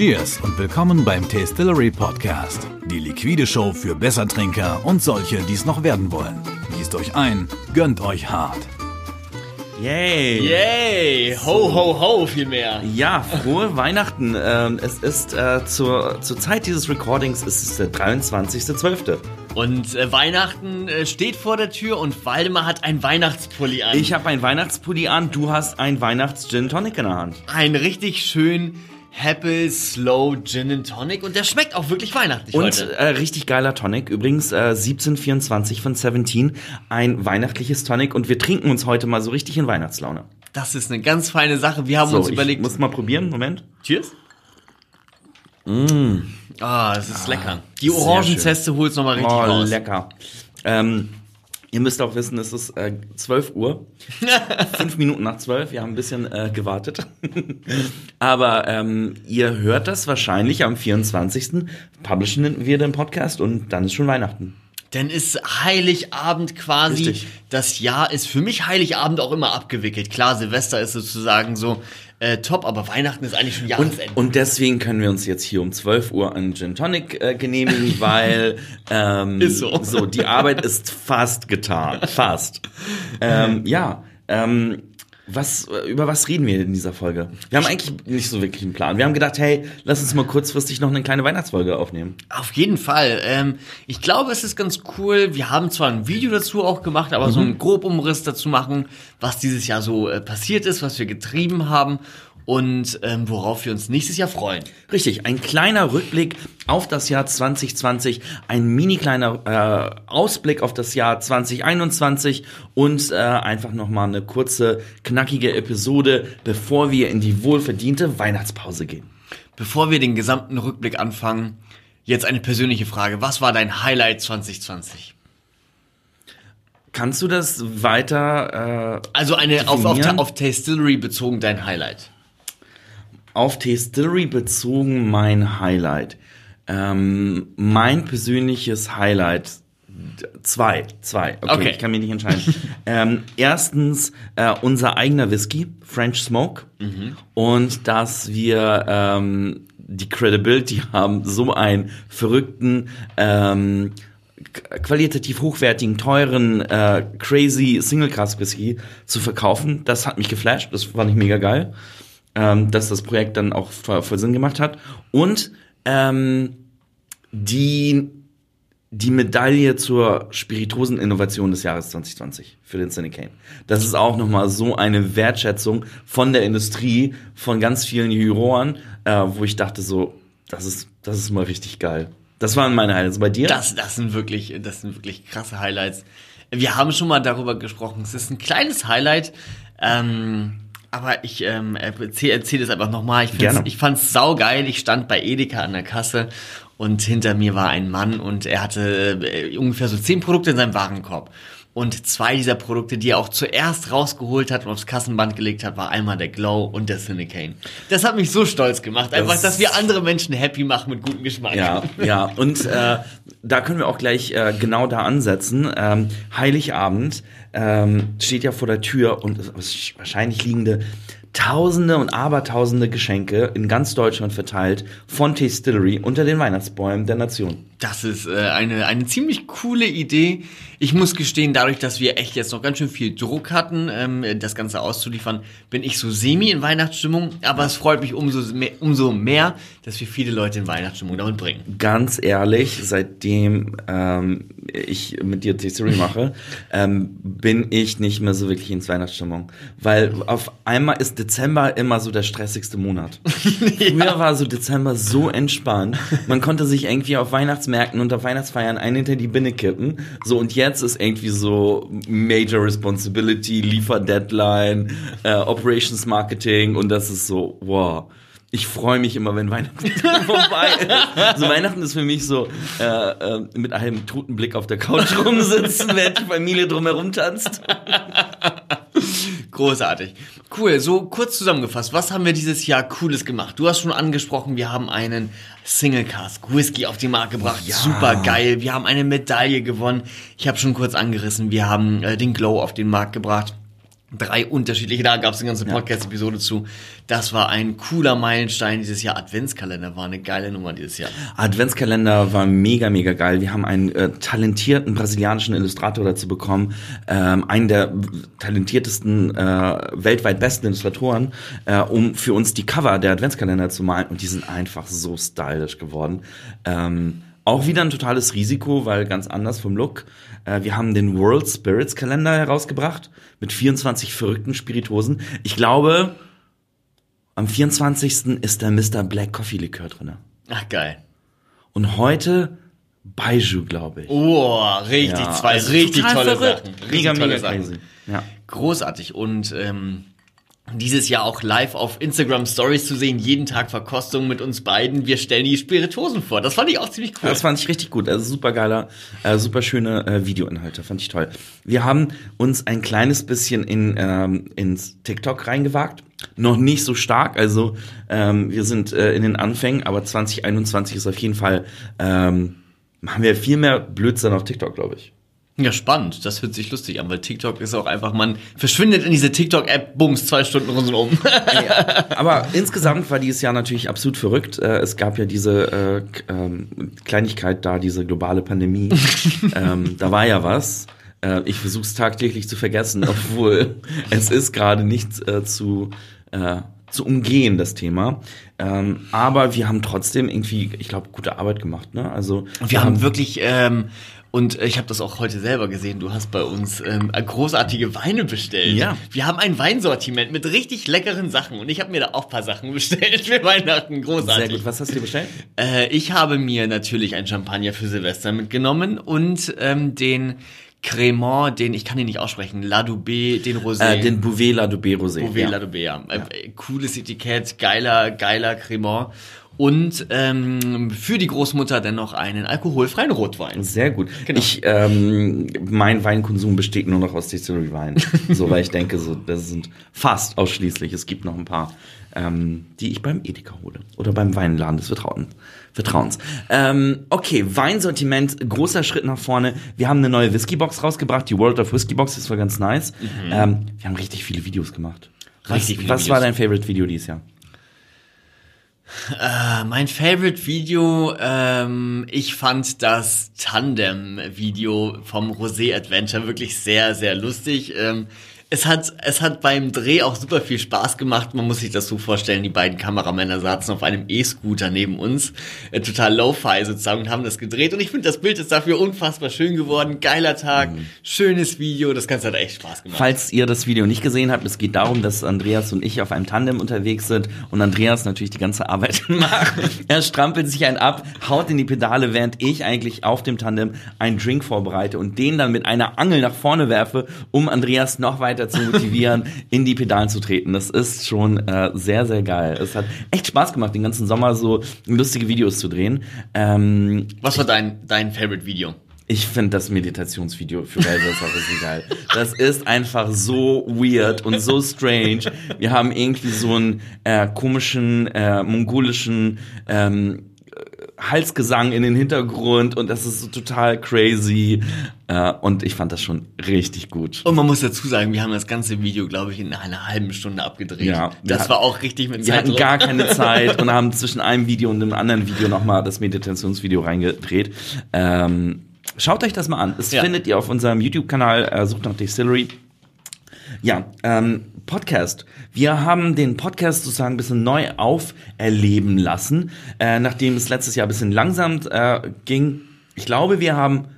Cheers und willkommen beim Tastillery Podcast. Die liquide Show für Bessertrinker und solche, die es noch werden wollen. Gießt euch ein, gönnt euch hart. Yay! Yay! Ho, ho, ho, vielmehr. Ja, frohe Weihnachten. Ähm, es ist äh, zur, zur Zeit dieses Recordings ist es der 23.12. Und äh, Weihnachten äh, steht vor der Tür und Waldemar hat ein Weihnachtspulli an. Ich habe ein Weihnachtspulli an, du hast ein Weihnachts-Gin Tonic in der Hand. Ein richtig schön Happy Slow Gin and Tonic und der schmeckt auch wirklich weihnachtlich Und heute. äh, richtig geiler Tonic. Übrigens äh, 1724 von 17. Ein weihnachtliches Tonic und wir trinken uns heute mal so richtig in Weihnachtslaune. Das ist eine ganz feine Sache. Wir haben So, uns ich überlegt. muss mal probieren. Moment. Cheers. Ah, das ist lecker. Die Orangenzeste holt's nochmal richtig Oh, raus. lecker. Ähm, ihr müsst auch wissen, es ist äh, 12 Uhr. Fünf Minuten nach 12. Wir haben ein bisschen äh, gewartet. Aber ähm, ihr hört das wahrscheinlich am 24. Publishen wir den Podcast und dann ist schon Weihnachten. Denn ist Heiligabend quasi, Richtig. das Jahr ist für mich Heiligabend auch immer abgewickelt. Klar, Silvester ist sozusagen so äh, top, aber Weihnachten ist eigentlich schon Und, Jahresende. und deswegen können wir uns jetzt hier um 12 Uhr einen Gin Tonic äh, genehmigen, weil ähm, Ist so. so die Arbeit ist fast getan. Fast. Ähm, ja, ähm, was, äh, über was reden wir in dieser Folge? Wir haben eigentlich nicht so wirklich einen Plan. Wir haben gedacht, hey, lass uns mal kurzfristig noch eine kleine Weihnachtsfolge aufnehmen. Auf jeden Fall. Ähm, ich glaube, es ist ganz cool. Wir haben zwar ein Video dazu auch gemacht, aber Mhm. so einen Grobumriss dazu machen, was dieses Jahr so äh, passiert ist, was wir getrieben haben und ähm, worauf wir uns nächstes Jahr freuen. Richtig, ein kleiner Rückblick auf das Jahr 2020, ein mini kleiner äh, Ausblick auf das Jahr 2021 und äh, einfach nochmal eine kurze, knackige Episode, bevor wir in die wohlverdiente Weihnachtspause gehen. Bevor wir den gesamten Rückblick anfangen, jetzt eine persönliche Frage. Was war dein Highlight 2020? Kannst du das weiter äh, Also eine auf, auf, auf Tastillery bezogen dein Highlight. Auf Tastillery bezogen mein Highlight? Ähm, mein persönliches Highlight Zwei, zwei. Okay, Okay. ich kann mich nicht entscheiden. ähm, erstens äh, unser eigener Whisky, French Smoke. Und dass wir ähm, die Credibility haben, so einen verrückten, ähm, qualitativ hochwertigen, teuren, äh, crazy Single Cask Whisky zu verkaufen. Das hat mich geflasht. Das fand ich mega geil. Ähm, dass das Projekt dann auch voll, Sinn gemacht hat. Und ähm, die die Medaille zur Spirituosen-Innovation des Jahres 2020 für den Cinecane. Das ist auch nochmal so eine Wertschätzung von der Industrie, von ganz vielen Juroren, äh, wo ich dachte so, das ist, das ist mal richtig geil. Das waren meine Highlights. Bei dir? Das, das sind wirklich, das sind wirklich krasse Highlights. Wir haben schon mal darüber gesprochen. Es ist ein kleines Highlight, ähm, aber ich ähm, erzähle erzähl es einfach nochmal. Ich, Gerne. ich fand's saugeil. Ich stand bei Edeka an der Kasse und hinter mir war ein Mann und er hatte äh, ungefähr so zehn Produkte in seinem Warenkorb. Und zwei dieser Produkte, die er auch zuerst rausgeholt hat und aufs Kassenband gelegt hat, war einmal der Glow und der Cinecane. Das hat mich so stolz gemacht, einfach, Das- dass wir andere Menschen happy machen mit gutem Geschmack. Ja, ja. Und äh, da können wir auch gleich äh, genau da ansetzen. Ähm, Heiligabend ähm, steht ja vor der Tür und es wahrscheinlich liegende Tausende und Abertausende Geschenke in ganz Deutschland verteilt von Tastillery unter den Weihnachtsbäumen der Nation. Das ist äh, eine, eine ziemlich coole Idee. Ich muss gestehen, dadurch, dass wir echt jetzt noch ganz schön viel Druck hatten, ähm, das Ganze auszuliefern, bin ich so semi in Weihnachtsstimmung. Aber es freut mich umso mehr, umso mehr, dass wir viele Leute in Weihnachtsstimmung damit bringen. Ganz ehrlich, seitdem ähm, ich mit dir Tastillery mache, ähm, bin ich nicht mehr so wirklich ins Weihnachtsstimmung. Weil auf einmal ist Dezember immer so der stressigste Monat. Früher war so Dezember so entspannt. Man konnte sich irgendwie auf Weihnachtsmärkten und auf Weihnachtsfeiern einen hinter die Binne kippen. So, und jetzt ist irgendwie so Major Responsibility, Lieferdeadline, äh, Operations Marketing und das ist so, wow. Ich freue mich immer, wenn Weihnachten vorbei ist. So Weihnachten ist für mich so äh, äh, mit einem toten Blick auf der Couch rumsitzen, während die Familie drumherum tanzt. Großartig. Cool, so kurz zusammengefasst, was haben wir dieses Jahr Cooles gemacht? Du hast schon angesprochen, wir haben einen Single Cask Whisky auf den Markt gebracht. Ja. Super geil. Wir haben eine Medaille gewonnen. Ich habe schon kurz angerissen, wir haben äh, den Glow auf den Markt gebracht. Drei unterschiedliche, da gab es eine ganze Podcast-Episode zu. Das war ein cooler Meilenstein dieses Jahr. Adventskalender war eine geile Nummer dieses Jahr. Adventskalender war mega, mega geil. Wir haben einen äh, talentierten brasilianischen Illustrator dazu bekommen, ähm, einen der talentiertesten, äh, weltweit besten Illustratoren, äh, um für uns die Cover der Adventskalender zu malen. Und die sind einfach so stylisch geworden. Ähm, auch wieder ein totales Risiko, weil ganz anders vom Look. Äh, wir haben den World Spirits Kalender herausgebracht mit 24 verrückten Spiritosen. Ich glaube, am 24. ist der Mr. Black Coffee Likör drinne. Ach, geil. Und heute Baiju, glaube ich. Oh, richtig, Ja, zwei also richtig tolle verrückt. Sachen. Richtig Mega, tolle mega Sachen. crazy. Ja. Großartig. Und ähm, dieses Jahr auch live auf Instagram Stories zu sehen, jeden Tag Verkostung mit uns beiden. Wir stellen die Spiritosen vor. Das fand ich auch ziemlich cool. Das fand ich richtig gut. Also super geiler, äh, super schöne äh, Videoinhalte, fand ich toll. Wir haben uns ein kleines bisschen in ähm, ins TikTok reingewagt. Noch nicht so stark, also ähm, wir sind äh, in den Anfängen, aber 2021 ist auf jeden Fall, ähm, machen wir viel mehr Blödsinn auf TikTok, glaube ich. Ja, spannend. Das hört sich lustig an, weil TikTok ist auch einfach, man verschwindet in diese TikTok-App, bums, zwei Stunden rundum. Aber insgesamt war dieses Jahr natürlich absolut verrückt. Äh, Es gab ja diese äh, ähm, Kleinigkeit da, diese globale Pandemie. ähm, da war ja was. Äh, ich versuche es tagtäglich zu vergessen, obwohl es ist gerade nicht äh, zu, äh, zu umgehen, das Thema. Ähm, aber wir haben trotzdem irgendwie, ich glaube, gute Arbeit gemacht. Ne? Also Wir haben wirklich, ähm, und ich habe das auch heute selber gesehen, du hast bei uns ähm, großartige Weine bestellt. Ja. Wir haben ein Weinsortiment mit richtig leckeren Sachen und ich habe mir da auch ein paar Sachen bestellt für Weihnachten. Großartig. sehr gut. Was hast du dir bestellt? Äh, ich habe mir natürlich ein Champagner für Silvester mitgenommen und ähm, den Cremant, den, ich kann ihn nicht aussprechen, La Dubé, den Rosé. Äh, den Bouvet La Dubé Rosé. Bouvet La Dubé, ja. Äh, Cooles Etikett, geiler, geiler Cremant. Und ähm, für die Großmutter dann noch einen alkoholfreien Rotwein. Sehr gut. Genau. Ich, ähm, mein Weinkonsum besteht nur noch aus Distillery Wein. so, weil ich denke, so, das sind fast ausschließlich. Es gibt noch ein paar, ähm, die ich beim Edeka hole. Oder beim Weinladen des Vertrauen, Vertrauens. Ähm, okay, Weinsortiment, großer Schritt nach vorne. Wir haben eine neue Whiskybox rausgebracht, die World of Whiskybox, das war ganz nice. Ähm, wir haben richtig viele Videos gemacht. Was, Mhm. Richtig viele was war Videos. dein Favorite Video dieses Jahr? Äh, mein Favorite Video, ähm, ich fand das Tandem-Video vom Rosé Adventure wirklich sehr, sehr lustig. Ähm, es hat, es hat beim Dreh auch super viel Spaß gemacht. Man muss sich das so vorstellen, die beiden Kameramänner saßen auf einem E-Scooter neben uns, äh, total low-fi sozusagen, und haben das gedreht. Und ich finde, das Bild ist dafür unfassbar schön geworden. Geiler Tag, schönes Video, das Ganze hat echt Spaß gemacht. Falls ihr das Video nicht gesehen habt, es geht darum, dass Andreas und ich auf einem Tandem unterwegs sind und Andreas natürlich die ganze Arbeit macht. er strampelt sich einen ab, haut in die Pedale, während ich eigentlich auf dem Tandem einen Drink vorbereite und den dann mit einer Angel nach vorne werfe, um Andreas noch weiter zu motivieren, in die Pedalen zu treten. Das ist schon äh, sehr, sehr geil. Es hat echt Spaß gemacht, den ganzen Sommer so lustige Videos zu drehen. Ähm, Was war dein, dein Favorite Video? ich finde das Meditationsvideo für auch richtig geil. Das ist einfach so weird und so strange. Wir haben irgendwie so einen äh, komischen äh, mongolischen ähm, Halsgesang in den Hintergrund und das ist so total crazy. Äh, und ich fand das schon richtig gut. Und man muss dazu sagen, wir haben das ganze Video, glaube ich, in einer halben Stunde abgedreht. Ja, das war auch richtig mit Wir hatten gar keine Zeit und haben zwischen einem Video und dem anderen Video nochmal das Meditationsvideo reingedreht. Ähm, schaut euch das mal an. Das Ja. findet ihr auf unserem YouTube-Kanal, äh, sucht nach Distillery. Ja, ähm, Podcast. Wir haben den Podcast sozusagen ein bisschen neu auferleben lassen, äh, nachdem es letztes Jahr ein bisschen langsam äh, ging. Ich glaube, wir haben,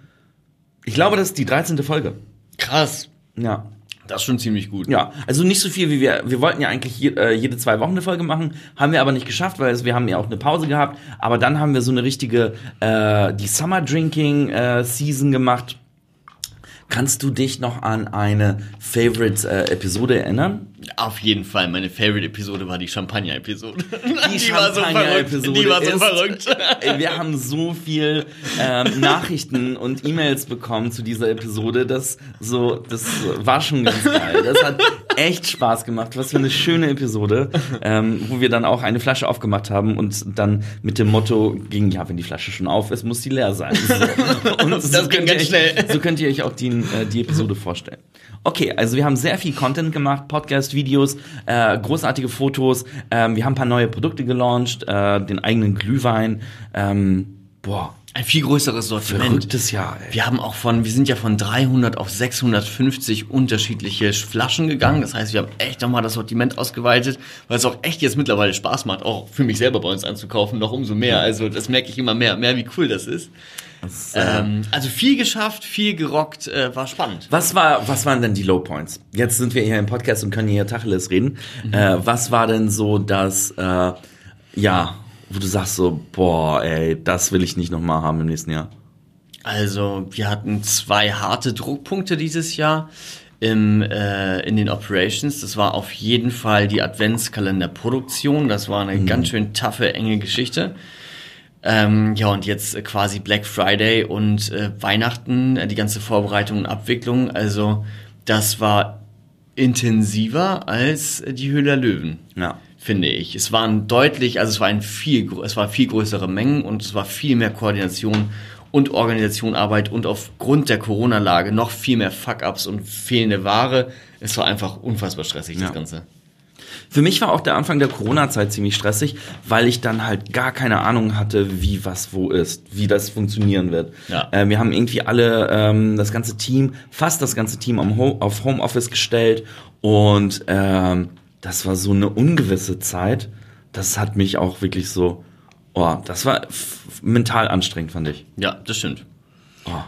ich glaube, das ist die 13. Folge. Krass. Ja. Das ist schon ziemlich gut. Ja, also nicht so viel wie wir. Wir wollten ja eigentlich je, äh, jede zwei Wochen eine Folge machen, haben wir aber nicht geschafft, weil es, wir haben ja auch eine Pause gehabt. Aber dann haben wir so eine richtige äh, die Summer Drinking äh, Season gemacht. Kannst du dich noch an eine Favorite äh, Episode erinnern? Auf jeden Fall. Meine Favorite-Episode war die Champagner-Episode. Die, war so verrückt. Champagner-Episode Die war so ist- verrückt. Ey, Wir haben so viel ähm, Nachrichten und E-Mails bekommen zu dieser Episode. Das so, das war schon ganz geil. Das hat echt Spaß gemacht. Was für eine schöne Episode, ähm, wo wir dann auch eine Flasche aufgemacht haben und dann mit dem Motto ging, ja, wenn die Flasche schon auf ist, muss die leer sein. So. Und Das so ging könnt ihr ganz euch, schnell. so könnt ihr euch auch die, äh, die Episode vorstellen. Okay, also wir haben sehr viel Content gemacht, Podcast, Videos, äh, großartige Fotos. Ähm, wir haben ein paar neue Produkte gelauncht, äh, den eigenen Glühwein. Ähm, boah, Ein viel größeres Sortiment. verrücktes Jahr. Ey. Wir haben auch von, wir sind ja von 300 auf 650 unterschiedliche Flaschen gegangen. Das heißt, wir haben echt nochmal das Sortiment ausgeweitet, weil es auch echt jetzt mittlerweile Spaß macht, auch für mich selber bei uns anzukaufen, noch umso mehr. Also das merke ich immer mehr, mehr wie cool das ist. Das, äh, Ähm, also viel geschafft, viel gerockt, äh, war spannend. Was war, was waren denn die Low Points? Jetzt sind wir hier im Podcast und können hier Tacheles reden. Äh, was war denn so das, äh, ja, wo du sagst so, boah, ey, das will ich nicht nochmal haben im nächsten Jahr? Also wir hatten zwei harte Druckpunkte dieses Jahr im, äh, in den Operations. Das war auf jeden Fall die Adventskalenderproduktion. Das war eine ganz schön taffe, enge Geschichte. Ähm, ja, und jetzt quasi Black Friday und äh, Weihnachten, äh, die ganze Vorbereitung und Abwicklung. Also das war intensiver als äh, die Höhle der Löwen Ja. Finde ich. Es waren deutlich, also es war ein viel, es war viel größere Mengen und es war viel mehr Koordination und Organisation, Arbeit und aufgrund der Corona-Lage noch viel mehr Fuck-ups und fehlende Ware. Es war einfach unfassbar stressig, Ja. das Ganze. Für mich war auch der Anfang der Corona-Zeit ziemlich stressig, weil ich dann halt gar keine Ahnung hatte, wie was wo ist, wie das funktionieren wird. Ja. Äh, wir haben irgendwie alle ähm, das ganze Team, fast das ganze Team am Ho auf Homeoffice gestellt und ähm, das war so eine ungewisse Zeit. Das hat mich auch wirklich so, oh, das war mental anstrengend, fand ich. Ja, das stimmt. Oh.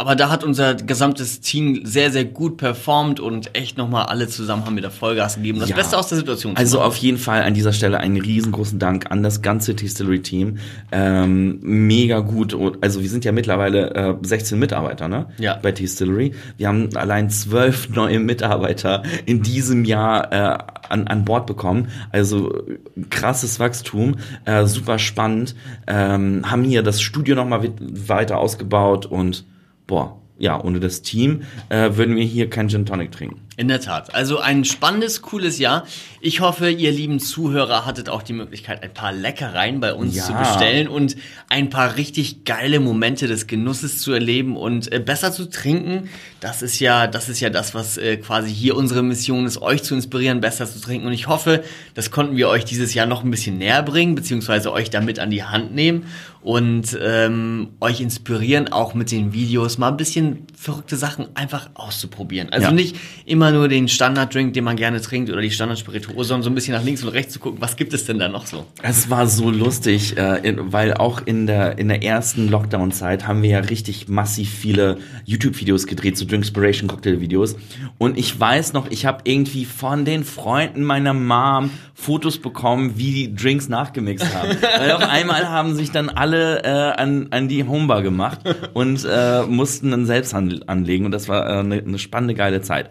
Aber da hat unser gesamtes Team sehr, sehr gut performt und echt nochmal alle zusammen haben wir da Vollgas gegeben. Das Ja. Beste aus der Situation. Also auf jeden Fall an dieser Stelle einen riesengroßen Dank an das ganze Distillery-Team. Ähm, mega gut. Also wir sind ja mittlerweile äh, 16 Mitarbeiter ne? Ja. bei Distillery. Wir haben allein zwölf neue Mitarbeiter in diesem Jahr äh, an, an Bord bekommen. Also äh, krasses Wachstum, äh, super spannend. Ähm, haben hier das Studio nochmal weiter ausgebaut und boah, ja, ohne das Team äh, würden wir hier kein Gin Tonic trinken. In der Tat. Also ein spannendes, cooles Jahr. Ich hoffe, ihr lieben Zuhörer hattet auch die Möglichkeit, ein paar Leckereien bei uns Ja. zu bestellen und ein paar richtig geile Momente des Genusses zu erleben und äh, besser zu trinken. Das ist ja, das ist ja das, was äh, quasi hier unsere Mission ist, euch zu inspirieren, besser zu trinken. Und ich hoffe, das konnten wir euch dieses Jahr noch ein bisschen näher bringen, beziehungsweise euch damit an die Hand nehmen und ähm, euch inspirieren, auch mit den Videos mal ein bisschen verrückte Sachen einfach auszuprobieren. Also Ja. nicht immer nur den Standarddrink, den man gerne trinkt oder die Standardspirituose, sondern so ein bisschen nach links und rechts zu gucken, was gibt es denn da noch so? Es war so lustig, äh, weil auch in der, in der ersten Lockdown-Zeit haben wir ja richtig massiv viele YouTube-Videos gedreht, so Drinkspiration Cocktail-Videos. Und ich weiß noch, ich habe irgendwie von den Freunden meiner Mom Fotos bekommen, wie die Drinks nachgemixt haben. weil auf einmal haben sich dann alle äh, an, an die Homebar gemacht und äh, mussten dann selbst an, anlegen. Und das war äh, eine, eine spannende, geile Zeit.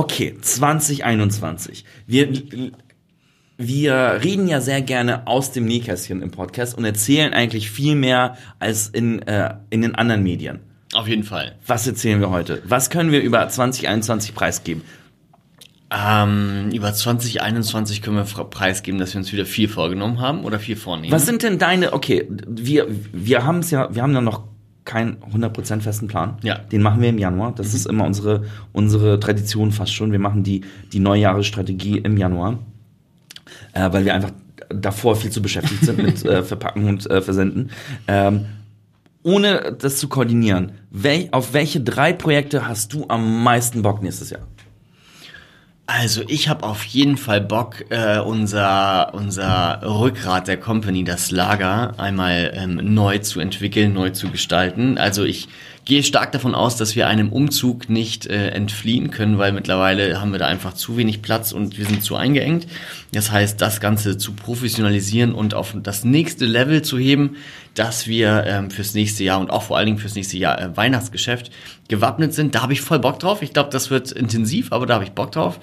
Okay, 2021. Wir wir reden ja sehr gerne aus dem Nähkästchen im Podcast und erzählen eigentlich viel mehr als in, äh, in den anderen Medien. Auf jeden Fall. Was erzählen wir heute? Was können wir über 2021 preisgeben? Ähm, über 2021 können wir preisgeben, dass wir uns wieder viel vorgenommen haben oder viel vornehmen. Was sind denn deine, okay, wir, wir haben es ja, wir haben ja noch keinen 100% festen Plan. Ja. Den machen wir im Januar. Das ist immer unsere, unsere Tradition fast schon. Wir machen die, die Neujahresstrategie im Januar, äh, weil wir einfach davor viel zu beschäftigt sind mit äh, Verpacken und äh, Versenden. Ähm, ohne das zu koordinieren, wel, auf welche drei Projekte hast du am meisten Bock nächstes Jahr? Also ich habe auf jeden Fall Bock, äh, unser, unser Rückgrat der Company, das Lager, einmal ähm, neu zu entwickeln, neu zu gestalten. Also ich gehe stark davon aus, dass wir einem Umzug nicht äh, entfliehen können, weil mittlerweile haben wir da einfach zu wenig Platz und wir sind zu eingeengt. Das heißt, das Ganze zu professionalisieren und auf das nächste Level zu heben, dass wir ähm, fürs nächste Jahr und auch vor allen Dingen fürs nächste Jahr äh, Weihnachtsgeschäft gewappnet sind. Da habe ich voll Bock drauf. Ich glaube, das wird intensiv, aber da habe ich Bock drauf.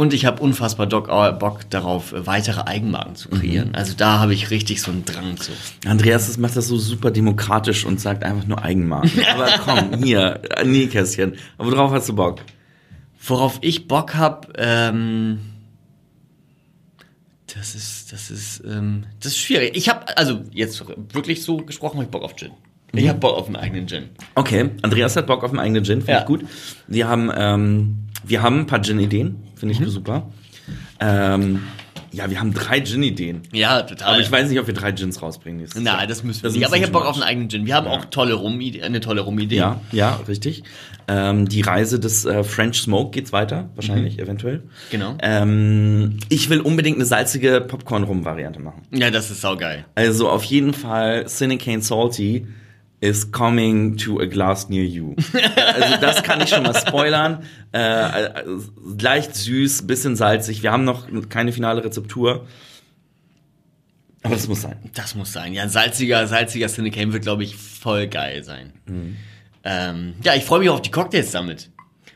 Und ich habe unfassbar Doc, äh, Bock darauf, äh, weitere Eigenmarken zu kreieren. Also da habe ich richtig so einen Drang zu. Andreas das macht das so super demokratisch und sagt einfach nur Eigenmarken. Aber komm, hier, Nähkästchen. Aber worauf hast du Bock? Worauf ich Bock hab, ähm, das ist, das ist, ähm, das ist schwierig. Ich habe, also jetzt wirklich so gesprochen, hab ich Bock auf Gin. Ich hab Bock auf einen eigenen Gin. Okay, Andreas hat Bock auf einen eigenen Gin, finde Ja. ich gut. Wir haben, ähm, wir haben ein paar Gin-Ideen, finde ich super. Ähm, ja, wir haben drei Gin-Ideen. Ja, total. Aber ich weiß nicht, ob wir drei Gins rausbringen nächstes Jahr. Nein, das müssen wir Das nicht. Aber ich ein hab Bock auf einen eigenen Gin. Wir haben auch tolle Rum eine tolle Rum-Idee. Ja, ja, richtig. Ähm, die Reise des äh, French Smoke geht's weiter, wahrscheinlich, eventuell. Genau. Ähm, ich will unbedingt eine salzige Popcorn-Rum-Variante machen. Ja, das ist saugeil. Also auf jeden Fall Cinecane Salty is coming to a glass near you. also das kann ich schon mal spoilern. Äh, äh, leicht süß, bisschen salzig. Wir haben noch keine finale Rezeptur. Aber das muss sein. Das muss sein. Ja, ein salziger, salziger Cinecane wird, glaube ich, voll geil sein. Mhm. Ähm, ja, ich freue mich auf die Cocktails damit.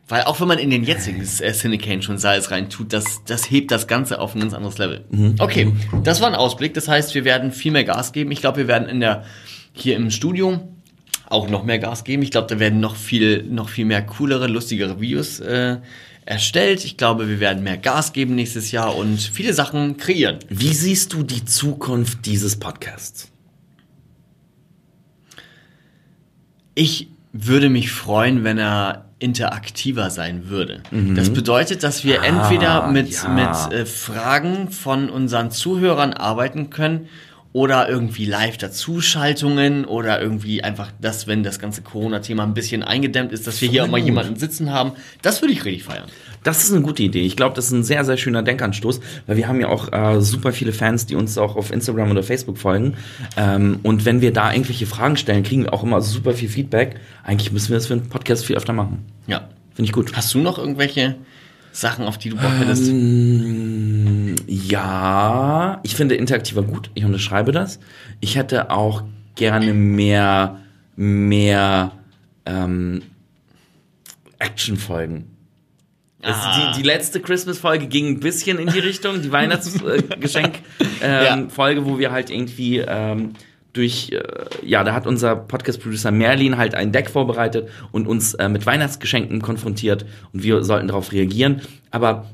Weil auch wenn man in den jetzigen äh, Cinecane schon Salz rein tut, das, das hebt das Ganze auf ein ganz anderes Level. Mhm. Okay, das war ein Ausblick. Das heißt, wir werden viel mehr Gas geben. Ich glaube, wir werden in der, hier im Studio auch noch mehr Gas geben. Ich glaube, da werden noch viel, noch viel mehr coolere, lustigere Videos äh, erstellt. Ich glaube, wir werden mehr Gas geben nächstes Jahr und viele Sachen kreieren. Wie siehst du die Zukunft dieses Podcasts? Ich würde mich freuen, wenn er interaktiver sein würde. Das bedeutet, dass wir entweder mit, ja. mit äh, Fragen von unseren Zuhörern arbeiten können oder irgendwie live dazuschaltungen oder irgendwie einfach das, wenn das ganze Corona-Thema ein bisschen eingedämmt ist, dass wir hier auch mal jemanden sitzen haben. Das würde ich richtig feiern. Das ist eine gute Idee. Ich glaube, das ist ein sehr, sehr schöner Denkanstoß, weil wir haben ja auch äh, super viele Fans, die uns auch auf Instagram oder Facebook folgen. Ähm, und wenn wir da irgendwelche Fragen stellen, kriegen wir auch immer super viel Feedback. Eigentlich müssen wir das für einen Podcast viel öfter machen. Ja. Finde ich gut. Hast du noch irgendwelche Sachen, auf die du Bock hättest? Ähm, ja, ich finde interaktiver gut. Ich unterschreibe das. Ich hätte auch gerne mehr, mehr ähm, Actionfolgen. Also Ah. die, die letzte Christmas-Folge ging ein bisschen in die Richtung, die Weihnachtsgeschenk-Folge, wo wir halt irgendwie ähm, durch, äh, ja, da hat unser Podcast-Producer Merlin halt ein Deck vorbereitet und uns äh, mit Weihnachtsgeschenken konfrontiert und wir sollten darauf reagieren. Aber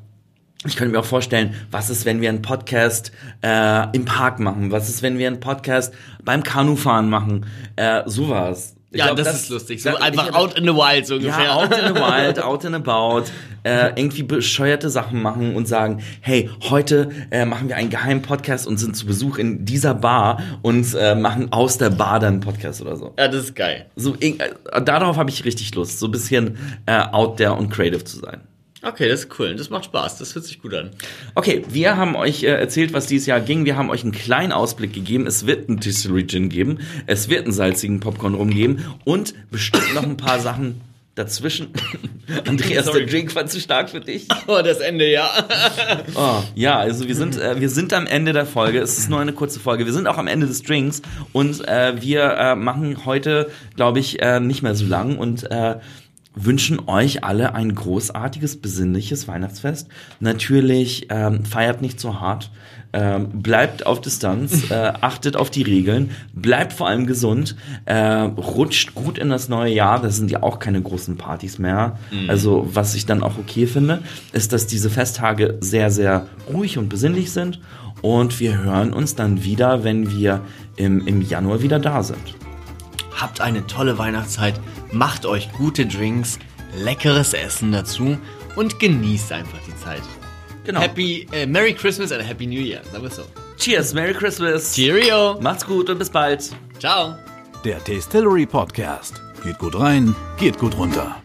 ich könnte mir auch vorstellen, was ist, wenn wir einen Podcast äh, im Park machen? Was ist, wenn wir einen Podcast beim Kanufahren machen? Äh, sowas. Ich Ja, glaub, das, ist lustig. So das- einfach ich- out in the wild so ungefähr. ja, out in the wild, out and about, äh, irgendwie bescheuerte Sachen machen und sagen, hey, heute äh, machen wir einen geheimen Podcast und sind zu Besuch in dieser Bar und äh, machen aus der Bar dann einen Podcast oder so. ja, das ist geil. So äh, darauf habe ich richtig Lust, so ein bisschen äh, out there und creative zu sein. Okay, das ist cool. Das macht Spaß. Das hört sich gut an. Okay, wir haben euch äh, erzählt, was dieses Jahr ging. Wir haben euch einen kleinen Ausblick gegeben. Es wird einen Distillery Gin geben. Es wird einen salzigen Popcorn rumgeben und bestimmt noch ein paar Sachen dazwischen. Andreas, Sorry. der Drink war zu stark für dich. Oh, das Ende, ja. Oh, ja, also wir sind, äh, wir sind am Ende der Folge. Es ist nur eine kurze Folge. Wir sind auch am Ende des Drinks und äh, wir äh, machen heute, glaube ich, äh, nicht mehr so lang und äh, wünschen euch alle ein großartiges, besinnliches Weihnachtsfest. Natürlich ähm, feiert nicht so hart. Ähm, bleibt auf Distanz, äh, achtet auf die Regeln, bleibt vor allem gesund, äh, rutscht gut in das neue Jahr. Das sind ja auch keine großen Partys mehr. Also was ich dann auch okay finde, ist, dass diese Festtage sehr, sehr ruhig und besinnlich sind. Und wir hören uns dann wieder, wenn wir im, im Januar wieder da sind. Habt eine tolle Weihnachtszeit, macht euch gute Drinks, leckeres Essen dazu und genießt einfach die Zeit. Genau. Happy, äh, Merry Christmas and Happy New Year, sagen wir so. Cheers, Merry Christmas. Cheerio. Macht's gut und bis bald. Ciao. Der Tastillery Podcast. Geht gut rein, geht gut runter.